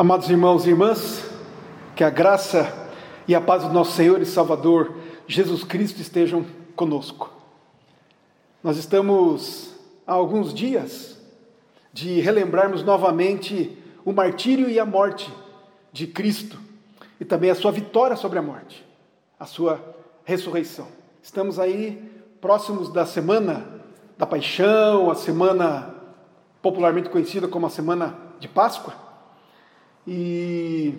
Amados irmãos e irmãs, que a graça e a paz do nosso Senhor e Salvador Jesus Cristo estejam conosco. Nós estamos há alguns dias de relembrarmos novamente o martírio e a morte de Cristo e também a sua vitória sobre a morte, a sua ressurreição. Estamos aí próximos da semana da paixão, a semana popularmente conhecida como a semana de Páscoa. E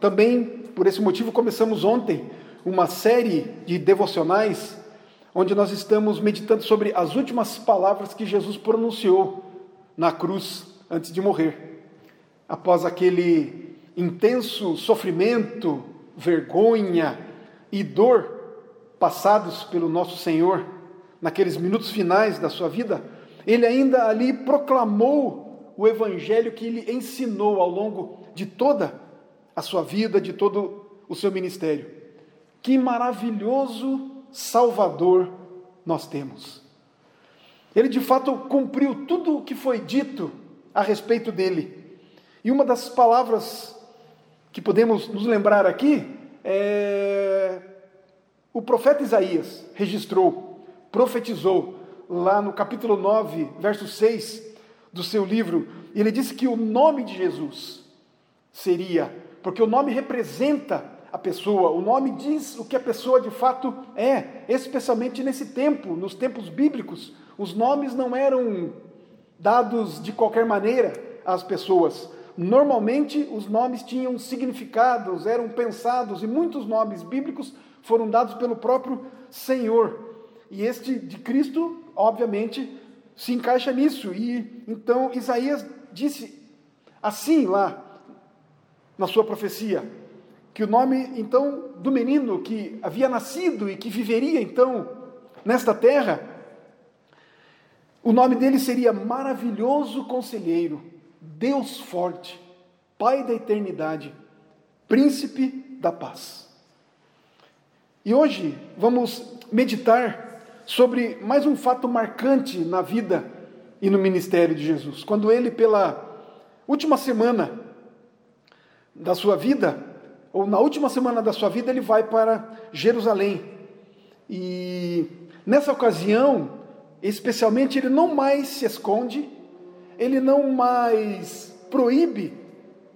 também por esse motivo começamos ontem uma série de devocionais onde nós estamos meditando sobre as últimas palavras que Jesus pronunciou na cruz antes de morrer. Após aquele intenso sofrimento, vergonha e dor passados pelo nosso Senhor naqueles minutos finais da sua vida, ele ainda ali proclamou o evangelho que ele ensinou ao longo de toda a sua vida, de todo o seu ministério. Que maravilhoso Salvador nós temos. Ele de fato cumpriu tudo o que foi dito a respeito dele. E uma das palavras que podemos nos lembrar aqui é o profeta Isaías registrou, profetizou lá no capítulo 9, verso 6, do seu livro, e ele disse que o nome de Jesus seria, porque o nome representa a pessoa, o nome diz o que a pessoa de fato é, especialmente nesse tempo, nos tempos bíblicos, os nomes não eram dados de qualquer maneira às pessoas. Normalmente os nomes tinham significados, eram pensados, e muitos nomes bíblicos foram dados pelo próprio Senhor. E este de Cristo, obviamente, se encaixa nisso. E então Isaías disse assim lá na sua profecia, que o nome então do menino que havia nascido e que viveria então nesta terra, o nome dele seria maravilhoso conselheiro, Deus forte, Pai da eternidade, príncipe da paz. E hoje vamos meditar sobre mais um fato marcante na vida e no ministério de Jesus. Quando ele, pela última semana da sua vida, ou na última semana da sua vida, ele vai para Jerusalém. E nessa ocasião, especialmente, ele não mais se esconde, ele não mais proíbe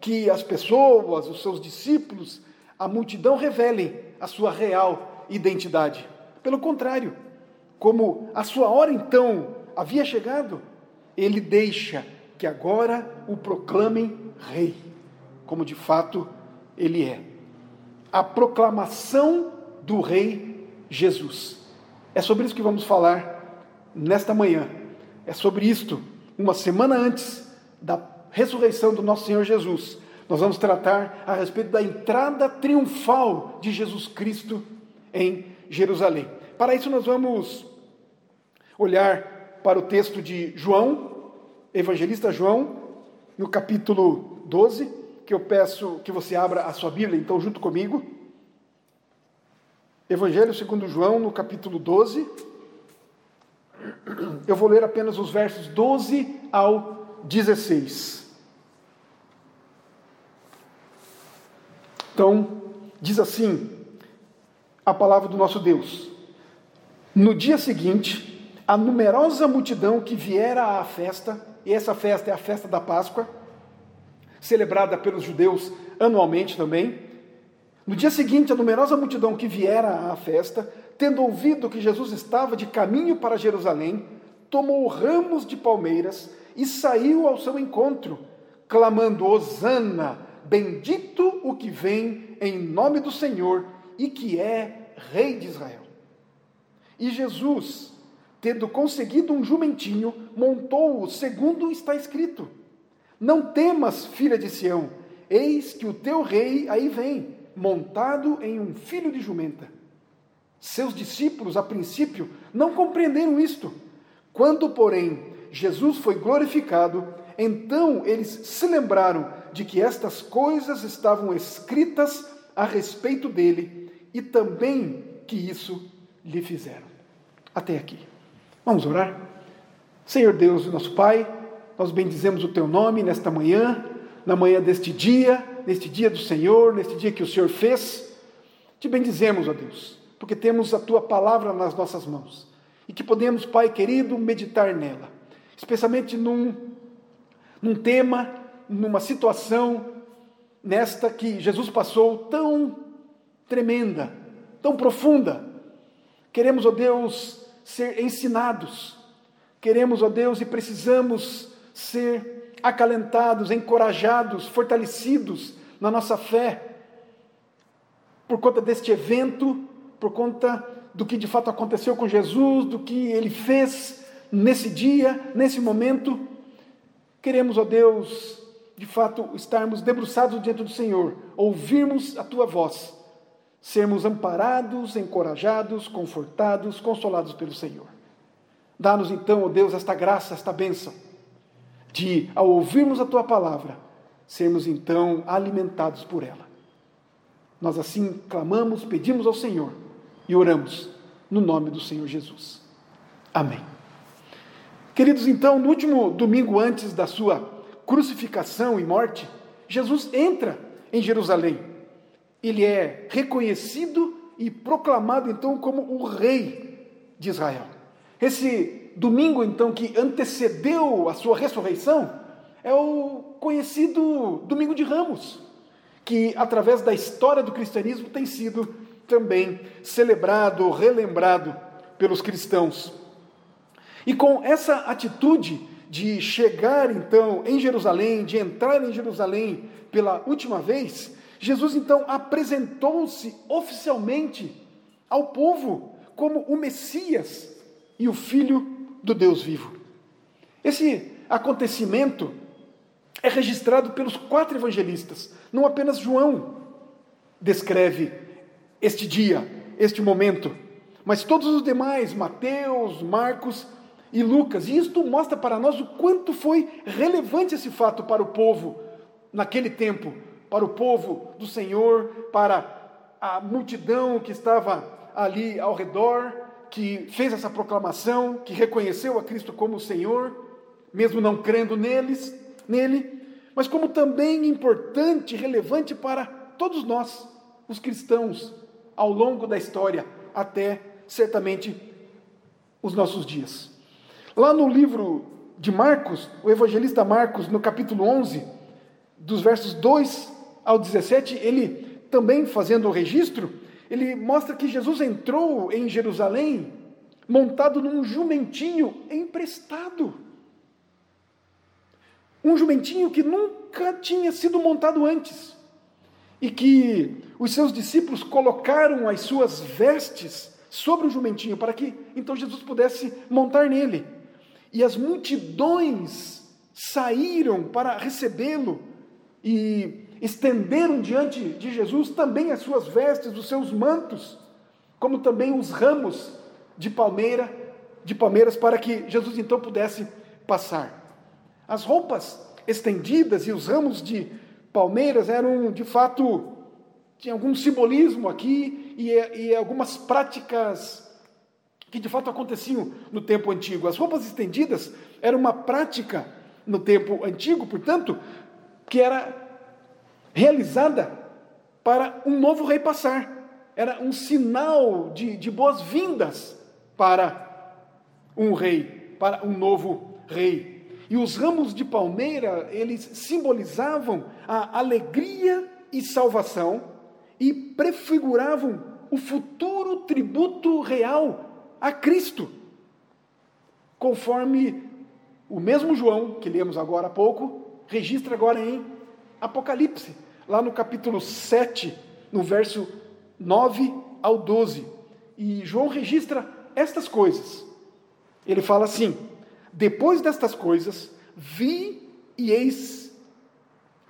que as pessoas, os seus discípulos, a multidão revelem a sua real identidade. Pelo contrário, como a sua hora então havia chegado, ele deixa que agora o proclamem rei, como de fato ele é. A proclamação do rei Jesus. É sobre isso que vamos falar nesta manhã. É sobre isto, uma semana antes da ressurreição do nosso Senhor Jesus. Nós vamos tratar a respeito da entrada triunfal de Jesus Cristo em Jerusalém. Para isso, nós vamos olhar para o texto de João, evangelista João, no capítulo 12, que eu peço que você abra a sua Bíblia, então, junto comigo. Evangelho segundo João, no capítulo 12. Eu vou ler apenas os versos 12 ao 16. Então, diz assim a palavra do nosso Deus. No dia seguinte, a numerosa multidão que viera à festa, e essa festa é a festa da Páscoa, celebrada pelos judeus anualmente também. No dia seguinte, a numerosa multidão que viera à festa, tendo ouvido que Jesus estava de caminho para Jerusalém, tomou ramos de palmeiras e saiu ao seu encontro, clamando: Hosana, bendito o que vem em nome do Senhor e que é Rei de Israel. E Jesus, tendo conseguido um jumentinho, montou-o, segundo está escrito: Não temas, filha de Sião, eis que o teu rei aí vem, montado em um filho de jumenta. Seus discípulos, a princípio, não compreenderam isto. Quando, porém, Jesus foi glorificado, então eles se lembraram de que estas coisas estavam escritas a respeito dele e também que isso lhe fizeram. Até aqui. Vamos orar? Senhor Deus, nosso Pai, nós bendizemos o Teu nome nesta manhã, na manhã deste dia, neste dia do Senhor, neste dia que o Senhor fez. Te bendizemos, ó Deus, porque temos a tua palavra nas nossas mãos e que podemos, Pai querido, meditar nela, especialmente num, num tema, numa situação nesta que Jesus passou tão tremenda, tão profunda. Queremos, ó Deus, ser ensinados. Queremos, ó Deus, e precisamos ser acalentados, encorajados, fortalecidos na nossa fé, por conta deste evento, por conta do que de fato aconteceu com Jesus, do que ele fez nesse dia, nesse momento. Queremos, ó Deus, de fato estarmos debruçados diante do Senhor, ouvirmos a tua voz, sermos amparados, encorajados, confortados, consolados pelo Senhor. Dá-nos então, ó Deus, esta graça, esta bênção, de, ao ouvirmos a tua palavra, sermos então alimentados por ela. Nós assim clamamos, pedimos ao Senhor e oramos no nome do Senhor Jesus. Amém. Queridos, então, no último domingo antes da sua crucificação e morte, Jesus entra em Jerusalém. Ele é reconhecido e proclamado então como o rei de Israel. Esse domingo então que antecedeu a sua ressurreição é o conhecido Domingo de Ramos, que através da história do cristianismo tem sido também celebrado, relembrado pelos cristãos. E com essa atitude de chegar então em Jerusalém, de entrar em Jerusalém pela última vez, Jesus então apresentou-se oficialmente ao povo como o Messias e o Filho do Deus vivo. Esse acontecimento é registrado pelos quatro evangelistas, não apenas João descreve este dia, este momento, mas todos os demais, Mateus, Marcos, e Lucas. E isto mostra para nós o quanto foi relevante esse fato para o povo naquele tempo, para o povo do Senhor, para a multidão que estava ali ao redor, que fez essa proclamação, que reconheceu a Cristo como o Senhor, mesmo não crendo neles, nele, mas como também importante, relevante para todos nós, os cristãos, ao longo da história, até certamente os nossos dias. Lá no livro de Marcos, o evangelista Marcos, no capítulo 11, dos versos 2 ao 17, ele também fazendo o registro, ele mostra que Jesus entrou em Jerusalém montado num jumentinho emprestado. Um jumentinho que nunca tinha sido montado antes. E que os seus discípulos colocaram as suas vestes sobre o jumentinho para que então Jesus pudesse montar nele e as multidões saíram para recebê-lo e estenderam diante de Jesus também as suas vestes, os seus mantos, como também os ramos de palmeira, de palmeiras para que Jesus então pudesse passar. As roupas estendidas e os ramos de palmeiras eram de fato tinha algum simbolismo aqui e, e algumas práticas que de fato aconteciam no tempo antigo. As roupas estendidas era uma prática no tempo antigo, portanto, que era realizada para um novo rei passar. Era um sinal de, de boas-vindas para um rei, para um novo rei. E os ramos de palmeira, eles simbolizavam a alegria e salvação e prefiguravam o futuro tributo real a Cristo. Conforme o mesmo João, que lemos agora há pouco, registra agora em Apocalipse, lá no capítulo 7, no verso 9 ao 12. E João registra estas coisas. Ele fala assim: Depois destas coisas, vi e eis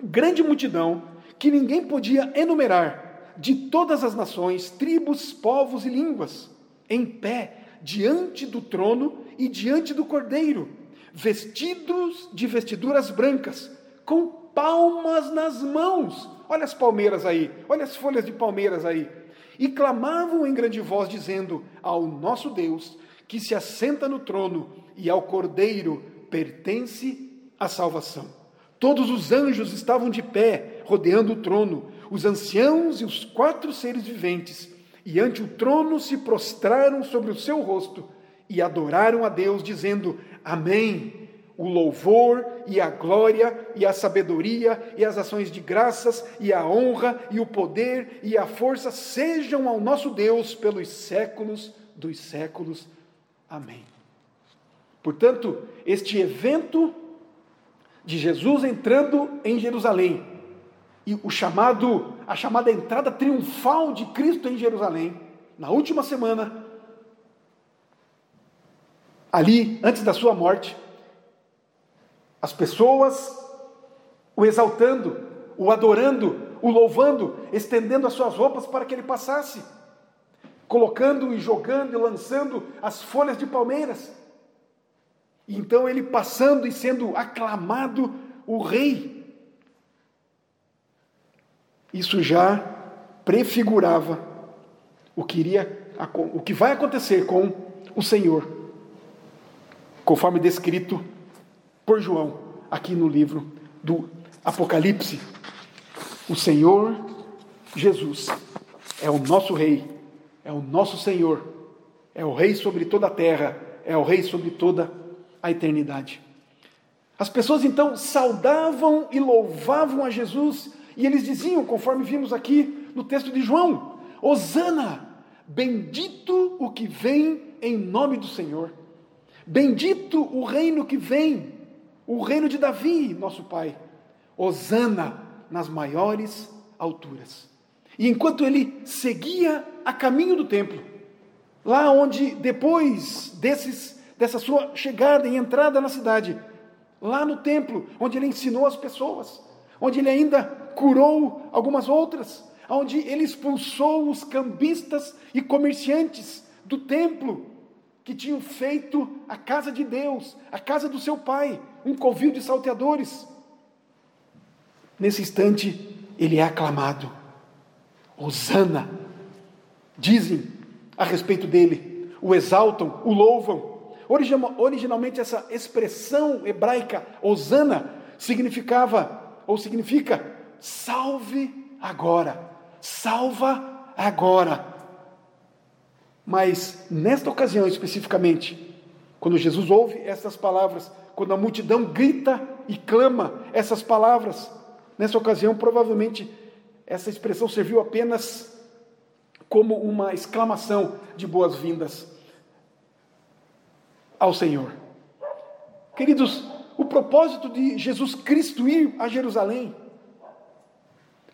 grande multidão que ninguém podia enumerar, de todas as nações, tribos, povos e línguas, em pé diante do trono e diante do cordeiro, vestidos de vestiduras brancas, com palmas nas mãos. Olha as palmeiras aí, olha as folhas de palmeiras aí. E clamavam em grande voz, dizendo: Ao nosso Deus, que se assenta no trono, e ao cordeiro pertence a salvação, Todos os anjos estavam de pé, rodeando o trono, os anciãos e os quatro seres viventes, e ante o trono se prostraram sobre o seu rosto e adoraram a Deus, dizendo: Amém. O louvor e a glória e a sabedoria e as ações de graças e a honra e o poder e a força sejam ao nosso Deus pelos séculos dos séculos. Amém. Portanto, este evento de Jesus entrando em Jerusalém e o chamado, a chamada entrada triunfal de Cristo em Jerusalém, na última semana, ali antes da sua morte, as pessoas o exaltando, o adorando, o louvando, estendendo as suas roupas para que ele passasse, colocando e jogando e lançando as folhas de palmeiras. Então ele passando e sendo aclamado o rei. Isso já prefigurava o que iria o que vai acontecer com o Senhor, conforme descrito por João aqui no livro do Apocalipse. O Senhor Jesus é o nosso rei, é o nosso Senhor, é o rei sobre toda a terra, é o rei sobre toda a eternidade. As pessoas então saudavam e louvavam a Jesus, e eles diziam, conforme vimos aqui no texto de João: Hosana, bendito o que vem em nome do Senhor, bendito o reino que vem, o reino de Davi, nosso Pai. Hosana nas maiores alturas. E enquanto ele seguia a caminho do templo, lá onde depois desses dessa sua chegada e entrada na cidade, lá no templo, onde ele ensinou as pessoas, onde ele ainda curou algumas outras, onde ele expulsou os cambistas e comerciantes do templo que tinham feito a casa de Deus, a casa do seu pai, um covil de salteadores. Nesse instante, ele é aclamado. Hosana. Dizem a respeito dele, o exaltam, o louvam. Originalmente, essa expressão hebraica, Osana, significava, ou significa, salve agora, salva agora. Mas, nesta ocasião especificamente, quando Jesus ouve essas palavras, quando a multidão grita e clama essas palavras, nessa ocasião, provavelmente, essa expressão serviu apenas como uma exclamação de boas-vindas ao Senhor. Queridos, o propósito de Jesus Cristo ir a Jerusalém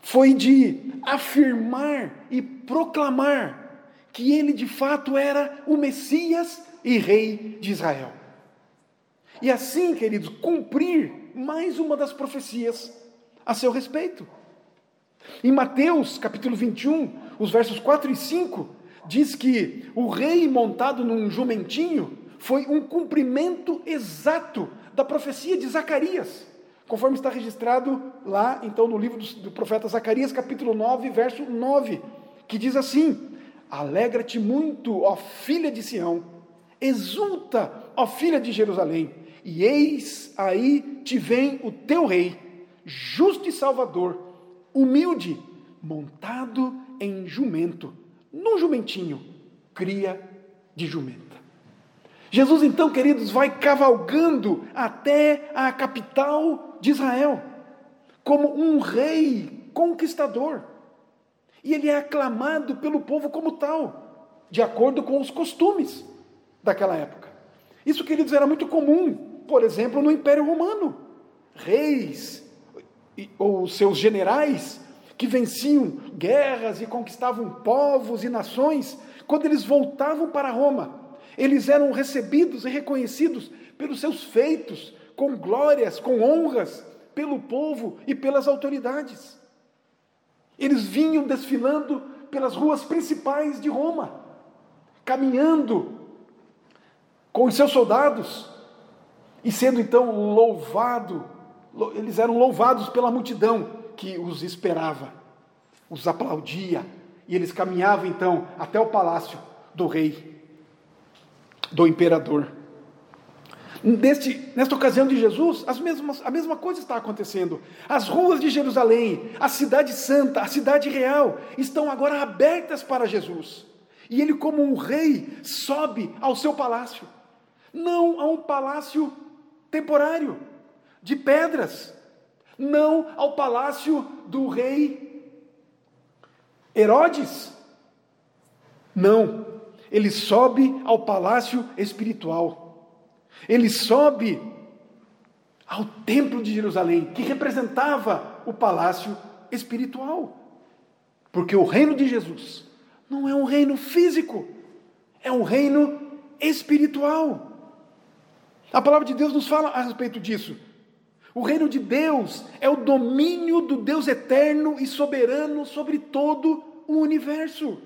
foi de afirmar e proclamar que ele de fato era o Messias e Rei de Israel. E assim, queridos, cumprir mais uma das profecias a seu respeito. Em Mateus capítulo 21, os versos 4 e 5, diz que o rei montado num jumentinho foi um cumprimento exato da profecia de Zacarias, conforme está registrado lá, então, no livro do, profeta Zacarias, capítulo 9, verso 9, que diz assim: Alegra-te muito, ó filha de Sião, exulta, ó filha de Jerusalém, e eis aí te vem o teu rei, justo e salvador, humilde, montado em jumento, num jumentinho, cria de jumento. Jesus, então, queridos, vai cavalgando até a capital de Israel, como um rei conquistador. E ele é aclamado pelo povo como tal, de acordo com os costumes daquela época. Isso, queridos, era muito comum, por exemplo, no Império Romano. Reis ou seus generais que venciam guerras e conquistavam povos e nações, quando eles voltavam para Roma, eles eram recebidos e reconhecidos pelos seus feitos, com glórias, com honras, pelo povo e pelas autoridades. Eles vinham desfilando pelas ruas principais de Roma, caminhando com os seus soldados e sendo então louvado, eles eram louvados pela multidão que os esperava, os aplaudia, e eles caminhavam então até o palácio do rei do imperador. Neste, nesta ocasião de Jesus, as mesmas, a mesma coisa está acontecendo. As ruas de Jerusalém, a cidade santa, a cidade real, estão agora abertas para Jesus. E ele, como um rei, sobe ao seu palácio. Não a um palácio temporário, de pedras. Não ao palácio do rei Herodes. Não. Ele sobe ao palácio espiritual ele sobe ao templo de Jerusalém, que representava o palácio espiritual. Porque o reino de Jesus não é um reino físico, é um reino espiritual. A palavra de Deus nos fala a respeito disso. O reino de Deus é o domínio do Deus eterno e soberano sobre todo o universo.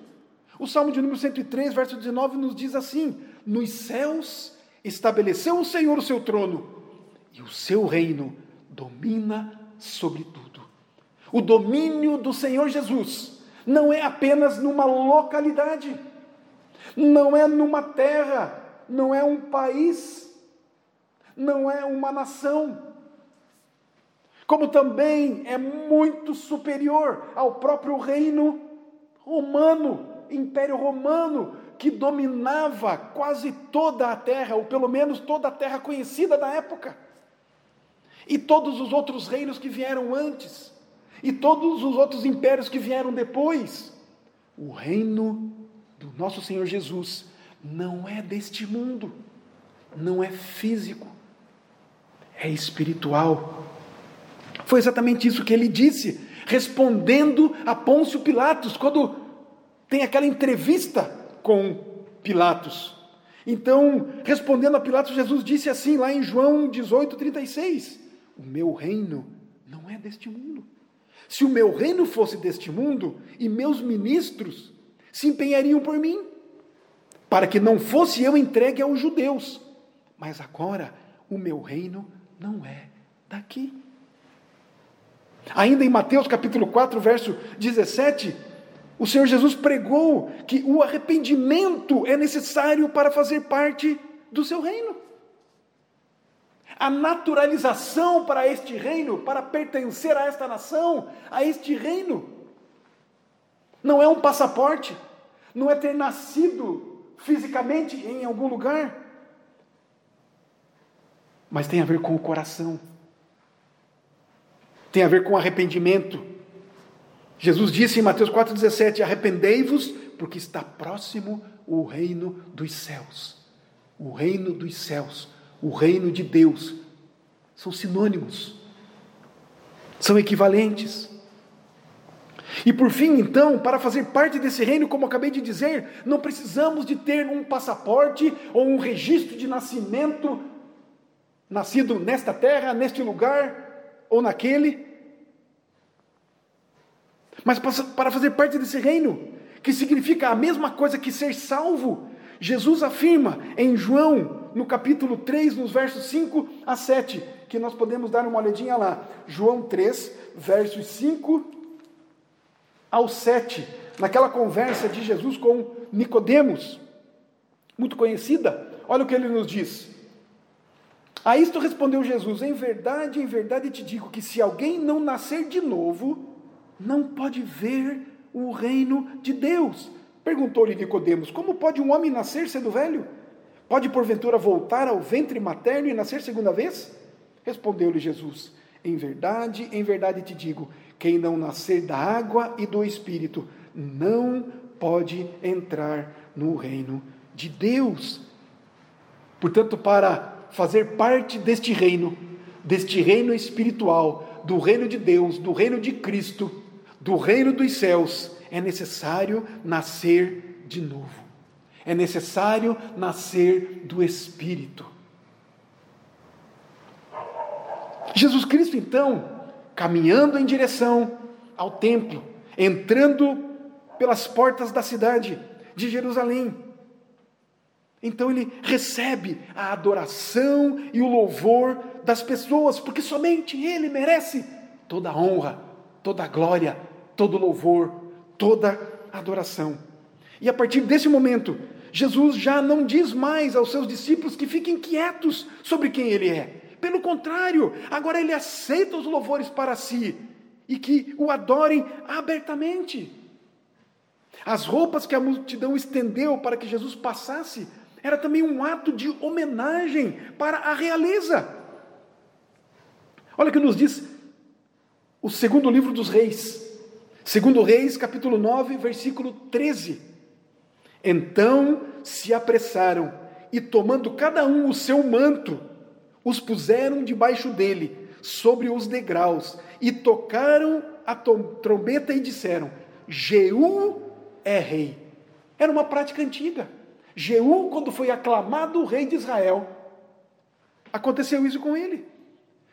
O Salmo de número 103, verso 19, nos diz assim: Nos céus estabeleceu o Senhor o seu trono e o seu reino domina sobre tudo. O domínio do Senhor Jesus não é apenas numa localidade, não é numa terra, não é um país, não é uma nação. Como também é muito superior ao próprio reino romano, Império Romano, que dominava quase toda a terra, ou pelo menos toda a terra conhecida da época. E todos os outros reinos que vieram antes, e todos os outros impérios que vieram depois. O reino do nosso Senhor Jesus não é deste mundo, não é físico, é espiritual. Foi exatamente isso que ele disse, respondendo a Pôncio Pilatos, quando tem aquela entrevista com Pilatos. Então, respondendo a Pilatos, Jesus disse assim, lá em João 18, 36: O meu reino não é deste mundo. Se o meu reino fosse deste mundo, e meus ministros se empenhariam por mim, para que não fosse eu entregue aos judeus. Mas agora, o meu reino não é daqui. Ainda em Mateus capítulo 4, verso 17, o Senhor Jesus pregou que o arrependimento é necessário para fazer parte do seu reino. A naturalização para este reino, para pertencer a esta nação, a este reino, não é um passaporte, não é ter nascido fisicamente em algum lugar, mas tem a ver com o coração, tem a ver com arrependimento, Jesus disse em Mateus 4,17: Arrependei-vos, porque está próximo o reino dos céus. O reino dos céus, o reino de Deus, são sinônimos, são equivalentes. E por fim, então, para fazer parte desse reino, como acabei de dizer, não precisamos de ter um passaporte ou um registro de nascimento, nascido nesta terra, neste lugar ou naquele. Mas para fazer parte desse reino, que significa a mesma coisa que ser salvo, Jesus afirma em João, no capítulo 3, nos versos 5 a 7, que nós podemos dar uma olhadinha lá. João 3, versos 5 ao 7, naquela conversa de Jesus com Nicodemos, muito conhecida. Olha o que ele nos diz. A isto respondeu Jesus: Em verdade, em verdade te digo que se alguém não nascer de novo, não pode ver o reino de Deus. Perguntou-lhe Nicodemos: Como pode um homem nascer sendo velho? Pode porventura voltar ao ventre materno e nascer segunda vez? Respondeu-lhe Jesus: Em verdade, em verdade te digo, quem não nascer da água e do espírito não pode entrar no reino de Deus. Portanto, para fazer parte deste reino, deste reino espiritual, do reino de Deus, do reino de Cristo, do reino dos céus, é necessário nascer de novo. É necessário nascer do Espírito. Jesus Cristo, então, caminhando em direção ao templo, entrando pelas portas da cidade de Jerusalém. Então ele recebe a adoração e o louvor das pessoas, porque somente ele merece toda a honra, toda a glória, todo louvor, toda adoração. E a partir desse momento, Jesus já não diz mais aos seus discípulos que fiquem quietos sobre quem ele é. Pelo contrário, agora ele aceita os louvores para si e que o adorem abertamente. As roupas que a multidão estendeu para que Jesus passasse era também um ato de homenagem para a realeza. Olha o que nos diz o segundo livro dos Reis. Segundo Reis, capítulo 9, versículo 13. Então se apressaram e, tomando cada um o seu manto, os puseram debaixo dele, sobre os degraus, e tocaram a trombeta e disseram: Jeú é rei. Era uma prática antiga. Jeú, quando foi aclamado o rei de Israel, aconteceu isso com ele.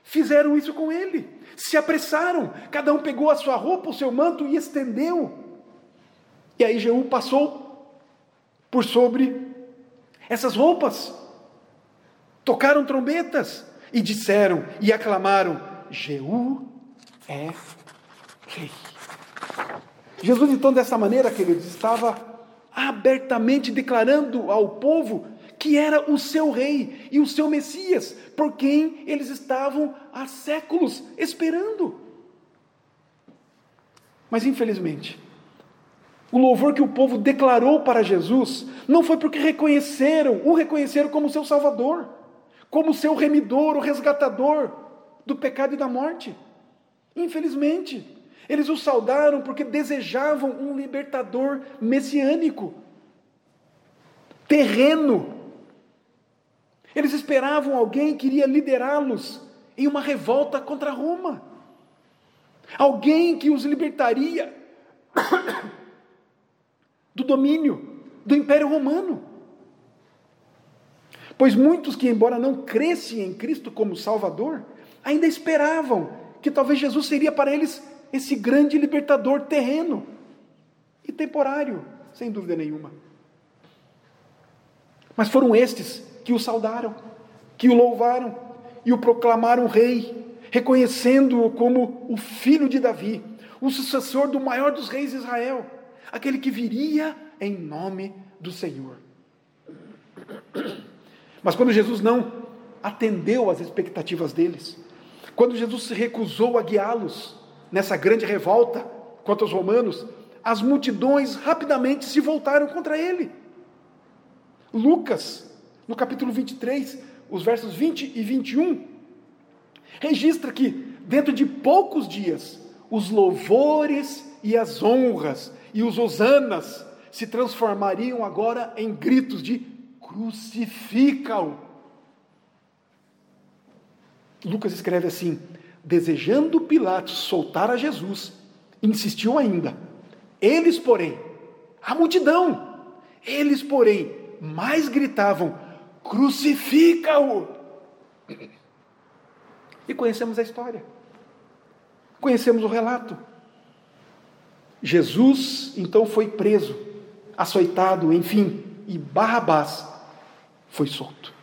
Fizeram isso com ele. Se apressaram. Cada um pegou a sua roupa, o seu manto e estendeu. E aí Jeú passou por sobre essas roupas. Tocaram trombetas e disseram e aclamaram: Jeú é rei. Jesus, então, dessa maneira, queridos, estava abertamente declarando ao povo que era o seu rei e o seu Messias, por quem eles estavam há séculos esperando. Mas, infelizmente, o louvor que o povo declarou para Jesus não foi porque reconheceram, o reconheceram como seu Salvador, como seu remidor, o resgatador do pecado e da morte. Infelizmente, eles o saudaram porque desejavam um libertador messiânico, terreno. Eles esperavam alguém que iria liderá-los em uma revolta contra Roma. Alguém que os libertaria do domínio do Império Romano. Pois muitos que, embora não crescem em Cristo como Salvador, ainda esperavam que talvez Jesus seria para eles esse grande libertador terreno e temporário, sem dúvida nenhuma. Mas foram estes que o saudaram, que o louvaram e o proclamaram rei, reconhecendo-o como o filho de Davi, o sucessor do maior dos reis de Israel, aquele que viria em nome do Senhor. Mas quando Jesus não atendeu às expectativas deles, quando Jesus se recusou a guiá-los, nessa grande revolta contra os romanos, as multidões rapidamente se voltaram contra ele. Lucas, no capítulo 23, os versos 20 e 21, registra que dentro de poucos dias os louvores e as honras e os hosanas se transformariam agora em gritos de crucifica-o. Lucas escreve assim: desejando Pilatos soltar a Jesus, insistiu ainda. Eles, porém, a multidão, eles, porém, mais gritavam: crucifica-o! E conhecemos a história, conhecemos o relato. Jesus então foi preso, açoitado, enfim, e Barrabás foi solto.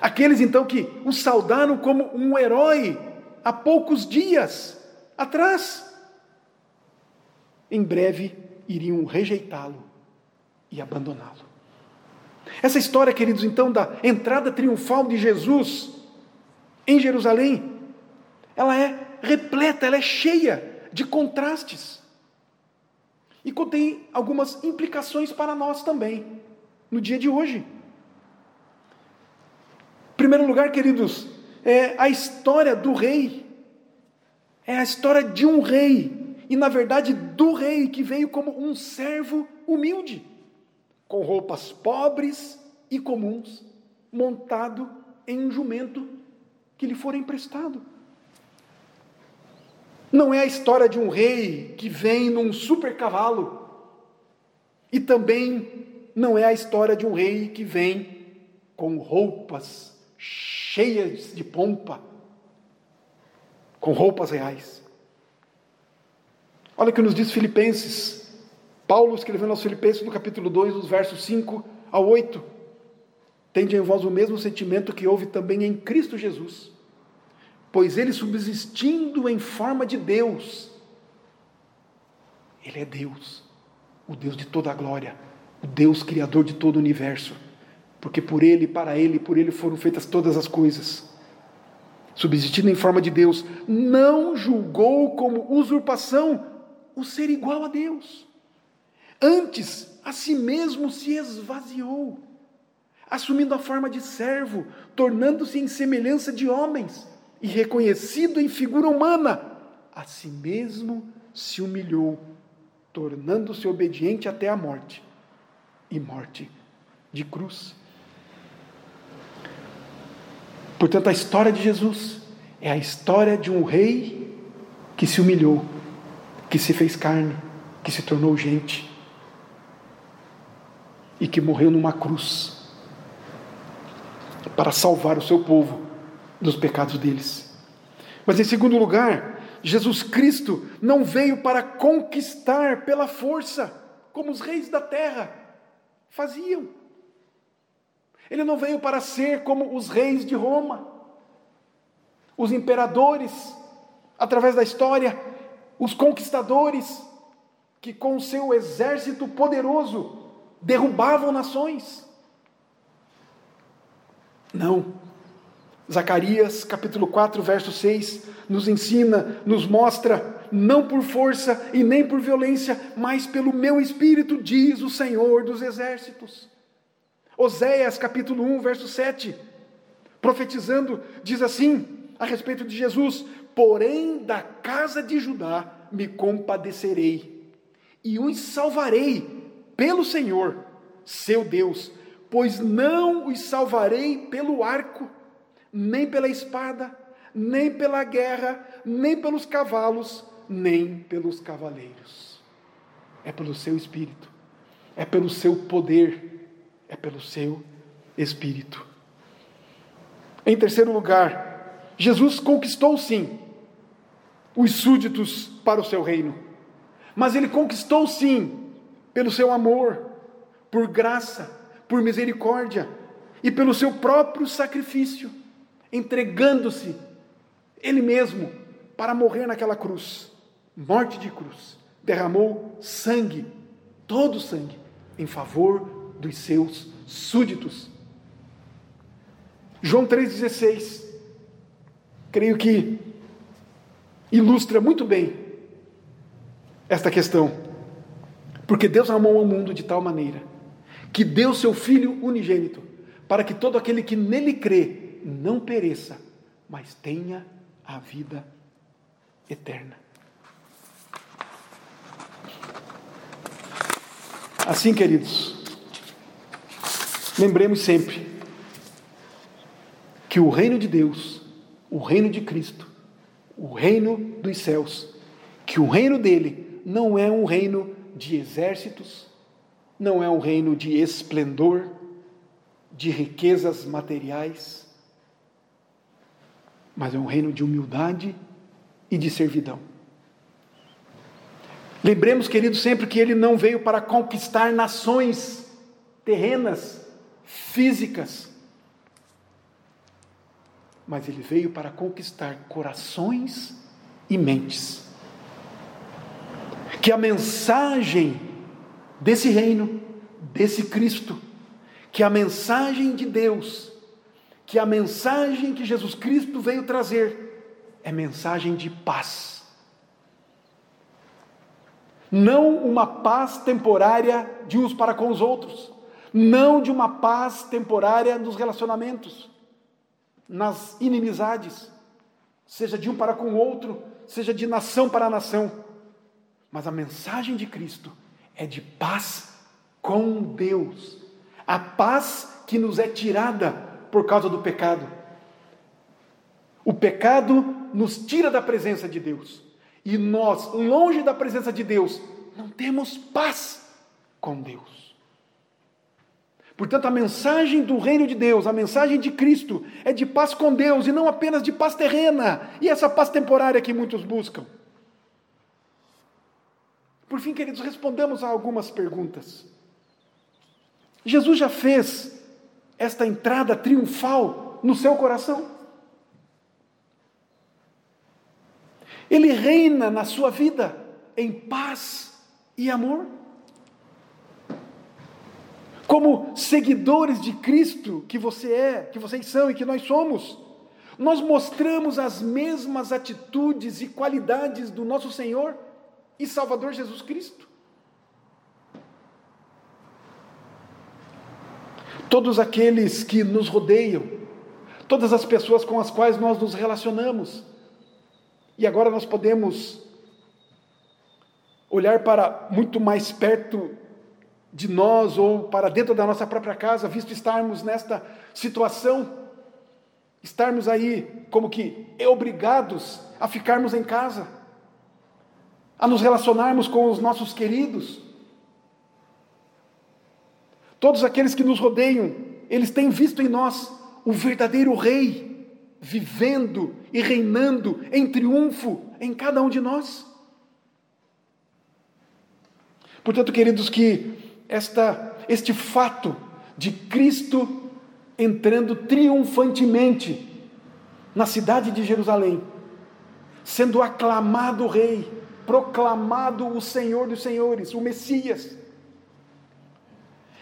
Aqueles então que o saudaram como um herói há poucos dias atrás, em breve iriam rejeitá-lo e abandoná-lo. Essa história, queridos, então, da entrada triunfal de Jesus em Jerusalém, ela é repleta, ela é cheia de contrastes. E contém algumas implicações para nós também, no dia de hoje primeiro lugar, queridos, é a história do rei. É a história de um rei. E, na verdade, do rei que veio como um servo humilde, com roupas pobres e comuns, montado em um jumento que lhe fora emprestado. Não é a história de um rei que vem num super cavalo. E também não é a história de um rei que vem com roupas cheias de pompa, com roupas reais. Olha o que nos diz Filipenses. Paulo escrevendo aos Filipenses no capítulo 2, dos versos 5 a 8. Tende em vós o mesmo sentimento que houve também em Cristo Jesus, pois ele subsistindo em forma de Deus, ele é Deus, o Deus de toda a glória, o Deus criador de todo o universo, porque por ele, para ele, por ele foram feitas todas as coisas. Subsistindo em forma de Deus, não julgou como usurpação o ser igual a Deus. Antes, a si mesmo se esvaziou, assumindo a forma de servo, tornando-se em semelhança de homens e reconhecido em figura humana, a si mesmo se humilhou, tornando-se obediente até a morte e morte de cruz. Portanto, a história de Jesus é a história de um rei que se humilhou, que se fez carne, que se tornou gente e que morreu numa cruz para salvar o seu povo dos pecados deles. Mas em segundo lugar, Jesus Cristo não veio para conquistar pela força, como os reis da terra faziam. Ele não veio para ser como os reis de Roma, os imperadores, através da história, os conquistadores, que com seu exército poderoso derrubavam nações. Não. Zacarias, capítulo 4, verso 6, nos ensina, nos mostra, não por força e nem por violência, mas pelo meu espírito, diz o Senhor dos exércitos. Oséias, capítulo 1, verso 7, profetizando, diz assim a respeito de Jesus: Porém, da casa de Judá me compadecerei, e os salvarei pelo Senhor, seu Deus, pois não os salvarei pelo arco, nem pela espada, nem pela guerra, nem pelos cavalos, nem pelos cavaleiros. É pelo seu espírito, é pelo seu poder, é pelo seu espírito. Em terceiro lugar, Jesus conquistou sim os súditos para o seu reino, mas ele conquistou sim pelo seu amor, por graça, por misericórdia e pelo seu próprio sacrifício, entregando-se ele mesmo para morrer naquela cruz, morte de cruz, derramou sangue, todo sangue, em favor dos seus súditos. João 3,16, creio que ilustra muito bem esta questão. Porque Deus amou o mundo de tal maneira que deu seu Filho unigênito, para que todo aquele que nele crê não pereça, mas tenha a vida eterna. Assim, queridos, lembremos sempre que o reino de Deus, o reino de Cristo, o reino dos céus, que o reino dele não é um reino de exércitos, não é um reino de esplendor, de riquezas materiais, mas é um reino de humildade e de servidão. Lembremos, queridos, sempre que ele não veio para conquistar nações terrenas, físicas, mas ele veio para conquistar corações e mentes que a mensagem desse reino, desse Cristo, que a mensagem de Deus, que a mensagem que Jesus Cristo veio trazer é mensagem de paz. Não uma paz temporária de uns para com os outros, não de uma paz temporária nos relacionamentos, nas inimizades, seja de um para com o outro, seja de nação para nação mas a mensagem de Cristo é de paz com Deus. A paz que nos é tirada por causa do pecado. O pecado nos tira da presença de Deus. E nós, longe da presença de Deus, não temos paz com Deus. Portanto, a mensagem do reino de Deus, a mensagem de Cristo, é de paz com Deus e não apenas de paz terrena e essa paz temporária que muitos buscam. Por fim, queridos, respondamos a algumas perguntas. Jesus já fez esta entrada triunfal no seu coração? Ele reina na sua vida em paz e amor? como seguidores de Cristo que você é, que vocês são e que nós somos, nós mostramos as mesmas atitudes e qualidades do nosso Senhor e Salvador Jesus Cristo? Todos aqueles que nos rodeiam, todas as pessoas com as quais nós nos relacionamos, e agora nós podemos olhar para muito mais perto de nós ou para dentro da nossa própria casa, visto estarmos nesta situação, estarmos aí como que obrigados a ficarmos em casa, a nos relacionarmos com os nossos queridos. Todos aqueles que nos rodeiam, eles têm visto em nós o verdadeiro Rei, vivendo e reinando em triunfo em cada um de nós. Portanto, queridos, que esta, este fato de Cristo entrando triunfantemente na cidade de Jerusalém, sendo aclamado Rei, proclamado o Senhor dos Senhores, o Messias,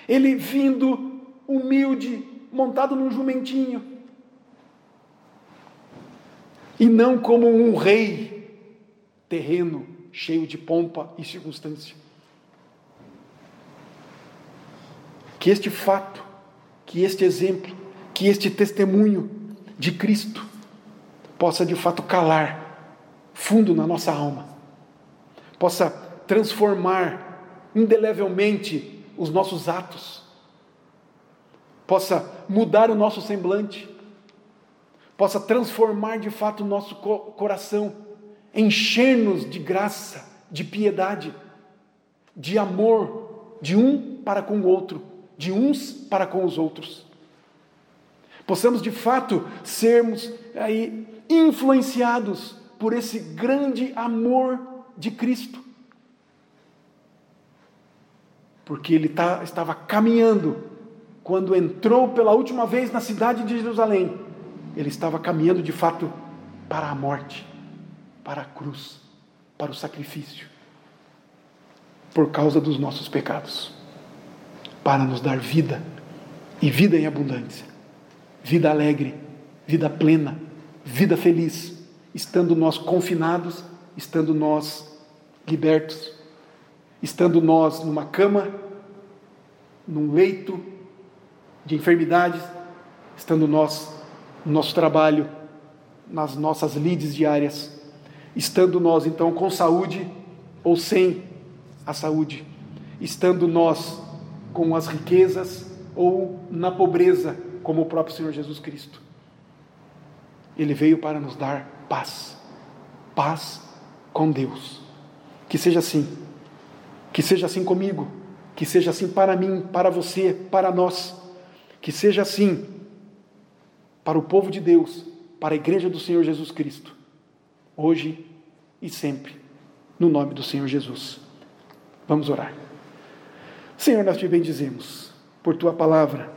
ele vindo humilde, montado num jumentinho, e não como um rei terreno cheio de pompa e circunstância. Que este fato, que este exemplo, que este testemunho de Cristo possa de fato calar fundo na nossa alma, possa transformar indelevelmente os nossos atos, possa mudar o nosso semblante, possa transformar de fato o nosso coração, encher-nos de graça, de piedade, de amor, de um para com o outro de uns para com os outros. Possamos de fato sermos aí influenciados por esse grande amor de Cristo. Porque ele tá, estava caminhando, quando entrou pela última vez na cidade de Jerusalém, ele estava caminhando de fato para a morte, para a cruz, para o sacrifício, por causa dos nossos pecados para nos dar vida e vida em abundância, vida alegre, vida plena, vida feliz, estando nós confinados, estando nós libertos, estando nós numa cama, num leito de enfermidades, estando nós no nosso trabalho, nas nossas lides diárias, estando nós então com saúde ou sem a saúde, estando nós com as riquezas ou na pobreza, como o próprio Senhor Jesus Cristo. Ele veio para nos dar paz, paz com Deus. Que seja assim, que seja assim comigo, que seja assim para mim, para você, para nós, que seja assim para o povo de Deus, para a igreja do Senhor Jesus Cristo, hoje e sempre, no nome do Senhor Jesus. Vamos orar. Senhor, nós te bendizemos por tua palavra.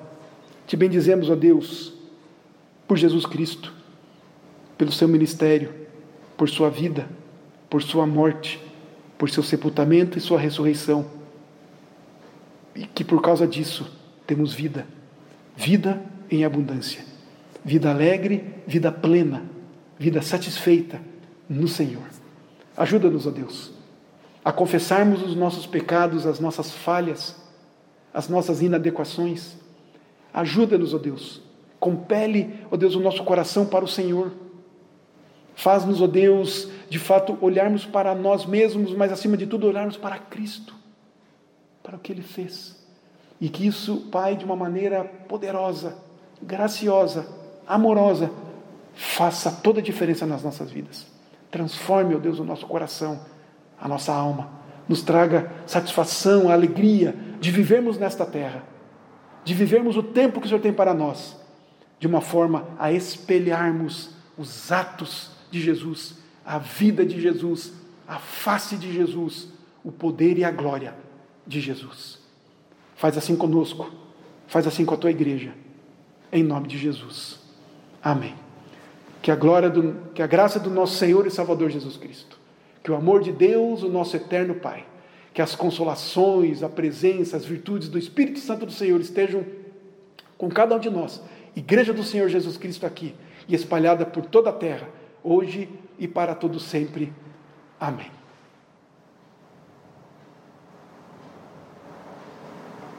Te bendizemos, ó Deus, por Jesus Cristo, pelo seu ministério, por sua vida, por sua morte, por seu sepultamento e sua ressurreição. E que por causa disso temos vida, vida em abundância, vida alegre, vida plena, vida satisfeita no Senhor. Ajuda-nos, ó Deus a confessarmos os nossos pecados, as nossas falhas, as nossas inadequações. Ajuda-nos, ó Deus. Compele, ó Deus, o nosso coração para o Senhor. Faz-nos, ó Deus, de fato olharmos para nós mesmos, mas acima de tudo olharmos para Cristo, para o que Ele fez. E que isso, Pai, de uma maneira poderosa, graciosa, amorosa, faça toda a diferença nas nossas vidas. Transforme, ó Deus, o nosso coração a nossa alma, nos traga satisfação, alegria de vivermos nesta terra, de vivermos o tempo que o Senhor tem para nós, de uma forma a espelharmos os atos de Jesus, a vida de Jesus, a face de Jesus, o poder e a glória de Jesus. Faz assim conosco, faz assim com a tua igreja, em nome de Jesus. Amém. Que a glória do, que a graça do nosso Senhor e Salvador Jesus Cristo que o amor de Deus, o nosso eterno Pai, Que as consolações, a presença, as virtudes do Espírito Santo do Senhor estejam com cada um de nós, Igreja do Senhor Jesus Cristo aqui e espalhada por toda a terra, hoje e para todo sempre. Amém.